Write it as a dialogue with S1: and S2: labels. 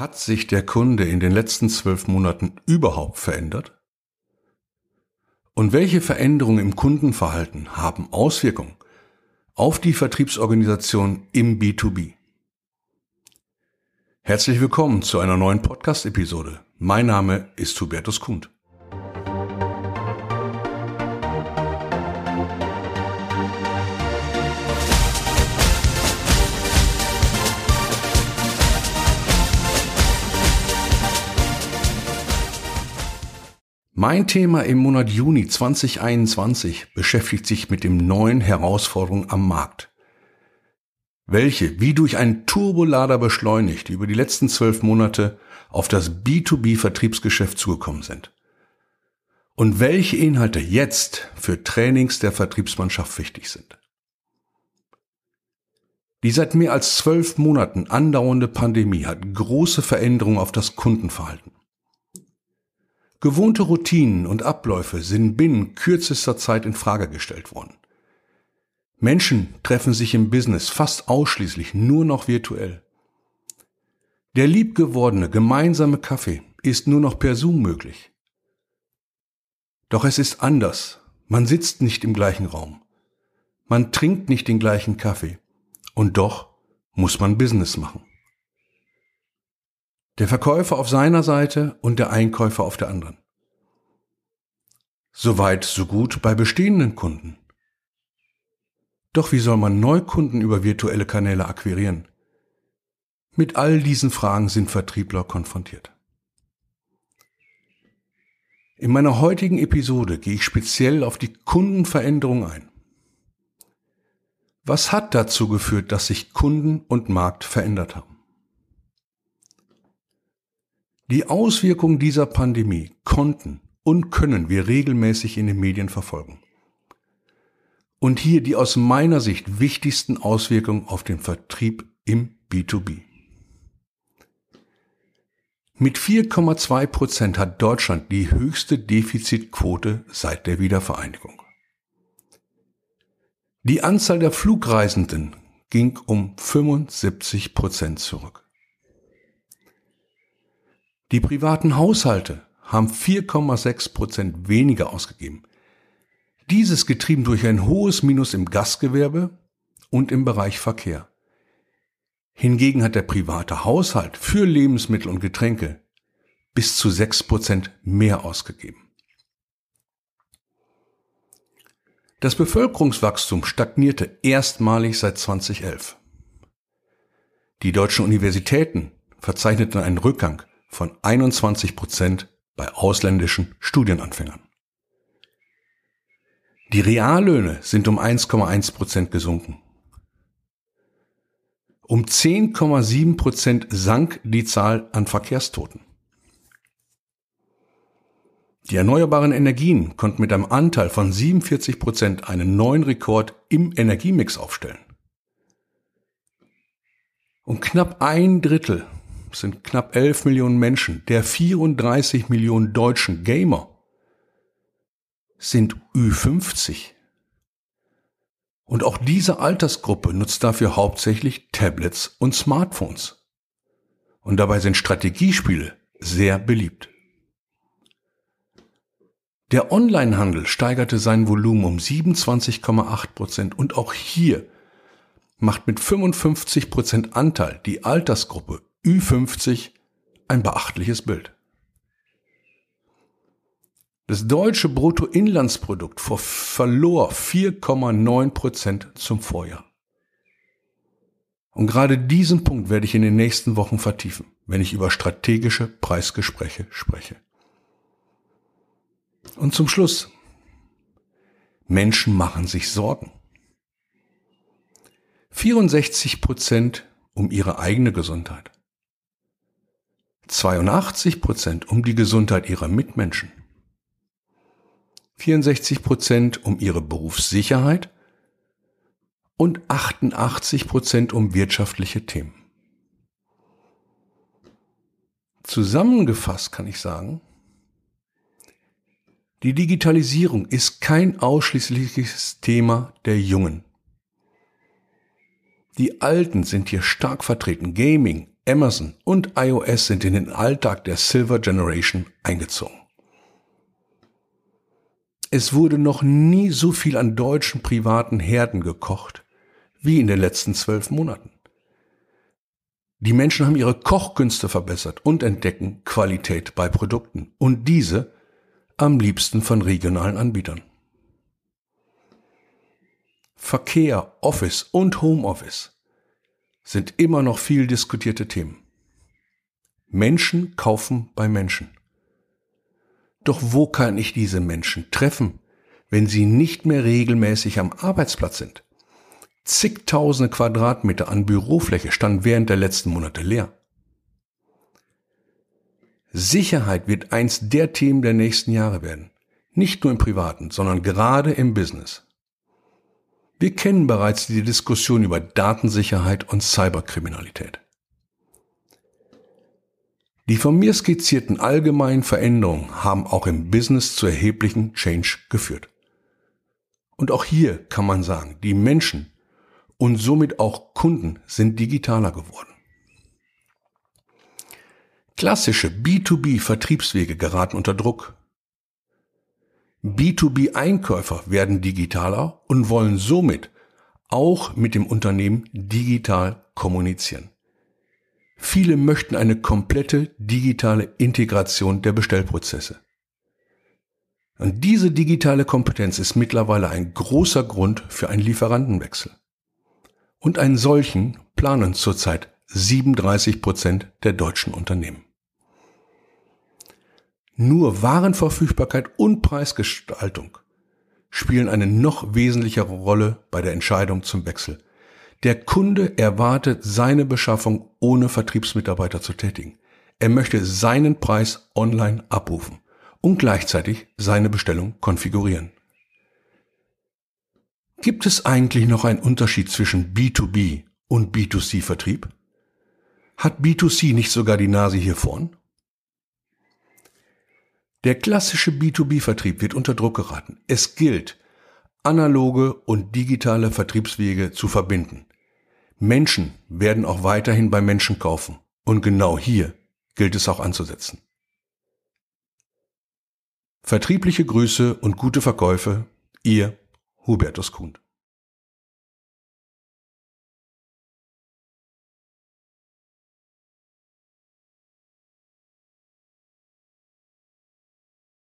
S1: Hat sich der Kunde in den letzten zwölf Monaten überhaupt verändert? Und welche Veränderungen im Kundenverhalten haben Auswirkungen auf die Vertriebsorganisation im B2B? Herzlich willkommen zu einer neuen Podcast-Episode. Mein Name ist Hubertus Kund. Mein Thema im Monat Juni 2021 beschäftigt sich mit den neuen Herausforderungen am Markt, welche wie durch einen Turbolader beschleunigt über die letzten zwölf Monate auf das B2B-Vertriebsgeschäft zugekommen sind. Und welche Inhalte jetzt für Trainings der Vertriebsmannschaft wichtig sind. Die seit mehr als zwölf Monaten andauernde Pandemie hat große Veränderungen auf das Kundenverhalten Gewohnte Routinen und Abläufe sind binnen kürzester Zeit in Frage gestellt worden. Menschen treffen sich im Business fast ausschließlich nur noch virtuell. Der liebgewordene gemeinsame Kaffee ist nur noch per Zoom möglich. Doch es ist anders. Man sitzt nicht im gleichen Raum. Man trinkt nicht den gleichen Kaffee. Und doch muss man Business machen. Der Verkäufer auf seiner Seite und der Einkäufer auf der anderen. Soweit, so gut bei bestehenden Kunden. Doch wie soll man Neukunden über virtuelle Kanäle akquirieren? Mit all diesen Fragen sind Vertriebler konfrontiert. In meiner heutigen Episode gehe ich speziell auf die Kundenveränderung ein. Was hat dazu geführt, dass sich Kunden und Markt verändert haben? Die Auswirkungen dieser Pandemie konnten und können wir regelmäßig in den Medien verfolgen. Und hier die aus meiner Sicht wichtigsten Auswirkungen auf den Vertrieb im B2B. Mit 4,2 Prozent hat Deutschland die höchste Defizitquote seit der Wiedervereinigung. Die Anzahl der Flugreisenden ging um 75 Prozent zurück. Die privaten Haushalte haben 4,6 Prozent weniger ausgegeben. Dieses getrieben durch ein hohes Minus im Gastgewerbe und im Bereich Verkehr. Hingegen hat der private Haushalt für Lebensmittel und Getränke bis zu 6 Prozent mehr ausgegeben. Das Bevölkerungswachstum stagnierte erstmalig seit 2011. Die deutschen Universitäten verzeichneten einen Rückgang von 21 Prozent bei ausländischen Studienanfängern. Die Reallöhne sind um 1,1 Prozent gesunken. Um 10,7 Prozent sank die Zahl an Verkehrstoten. Die erneuerbaren Energien konnten mit einem Anteil von 47 Prozent einen neuen Rekord im Energiemix aufstellen. Und knapp ein Drittel sind knapp 11 Millionen Menschen, der 34 Millionen deutschen Gamer sind Ü50. Und auch diese Altersgruppe nutzt dafür hauptsächlich Tablets und Smartphones. Und dabei sind Strategiespiele sehr beliebt. Der Onlinehandel steigerte sein Volumen um 27,8 Prozent und auch hier macht mit 55 Prozent Anteil die Altersgruppe Ü50 ein beachtliches Bild. Das deutsche Bruttoinlandsprodukt verlor 4,9 Prozent zum Vorjahr. Und gerade diesen Punkt werde ich in den nächsten Wochen vertiefen, wenn ich über strategische Preisgespräche spreche. Und zum Schluss. Menschen machen sich Sorgen. 64 Prozent um ihre eigene Gesundheit. 82 Prozent um die Gesundheit ihrer Mitmenschen, 64 Prozent um ihre Berufssicherheit und 88 Prozent um wirtschaftliche Themen. Zusammengefasst kann ich sagen, die Digitalisierung ist kein ausschließliches Thema der Jungen. Die Alten sind hier stark vertreten. Gaming, Amazon und iOS sind in den Alltag der Silver Generation eingezogen. Es wurde noch nie so viel an deutschen privaten Herden gekocht wie in den letzten zwölf Monaten. Die Menschen haben ihre Kochkünste verbessert und entdecken Qualität bei Produkten und diese am liebsten von regionalen Anbietern. Verkehr, Office und Homeoffice sind immer noch viel diskutierte Themen. Menschen kaufen bei Menschen. Doch wo kann ich diese Menschen treffen, wenn sie nicht mehr regelmäßig am Arbeitsplatz sind? Zigtausende Quadratmeter an Bürofläche standen während der letzten Monate leer. Sicherheit wird eins der Themen der nächsten Jahre werden. Nicht nur im Privaten, sondern gerade im Business. Wir kennen bereits die Diskussion über Datensicherheit und Cyberkriminalität. Die von mir skizzierten allgemeinen Veränderungen haben auch im Business zu erheblichen Change geführt. Und auch hier kann man sagen, die Menschen und somit auch Kunden sind digitaler geworden. Klassische B2B-Vertriebswege geraten unter Druck. B2B-Einkäufer werden digitaler und wollen somit auch mit dem Unternehmen digital kommunizieren. Viele möchten eine komplette digitale Integration der Bestellprozesse. Und diese digitale Kompetenz ist mittlerweile ein großer Grund für einen Lieferantenwechsel. Und einen solchen planen zurzeit 37 Prozent der deutschen Unternehmen. Nur Warenverfügbarkeit und Preisgestaltung spielen eine noch wesentlichere Rolle bei der Entscheidung zum Wechsel. Der Kunde erwartet seine Beschaffung ohne Vertriebsmitarbeiter zu tätigen. Er möchte seinen Preis online abrufen und gleichzeitig seine Bestellung konfigurieren. Gibt es eigentlich noch einen Unterschied zwischen B2B und B2C Vertrieb? Hat B2C nicht sogar die Nase hier vorn? Der klassische B2B-Vertrieb wird unter Druck geraten. Es gilt, analoge und digitale Vertriebswege zu verbinden. Menschen werden auch weiterhin bei Menschen kaufen. Und genau hier gilt es auch anzusetzen. Vertriebliche Grüße und gute Verkäufe, ihr Hubertus Kuhn.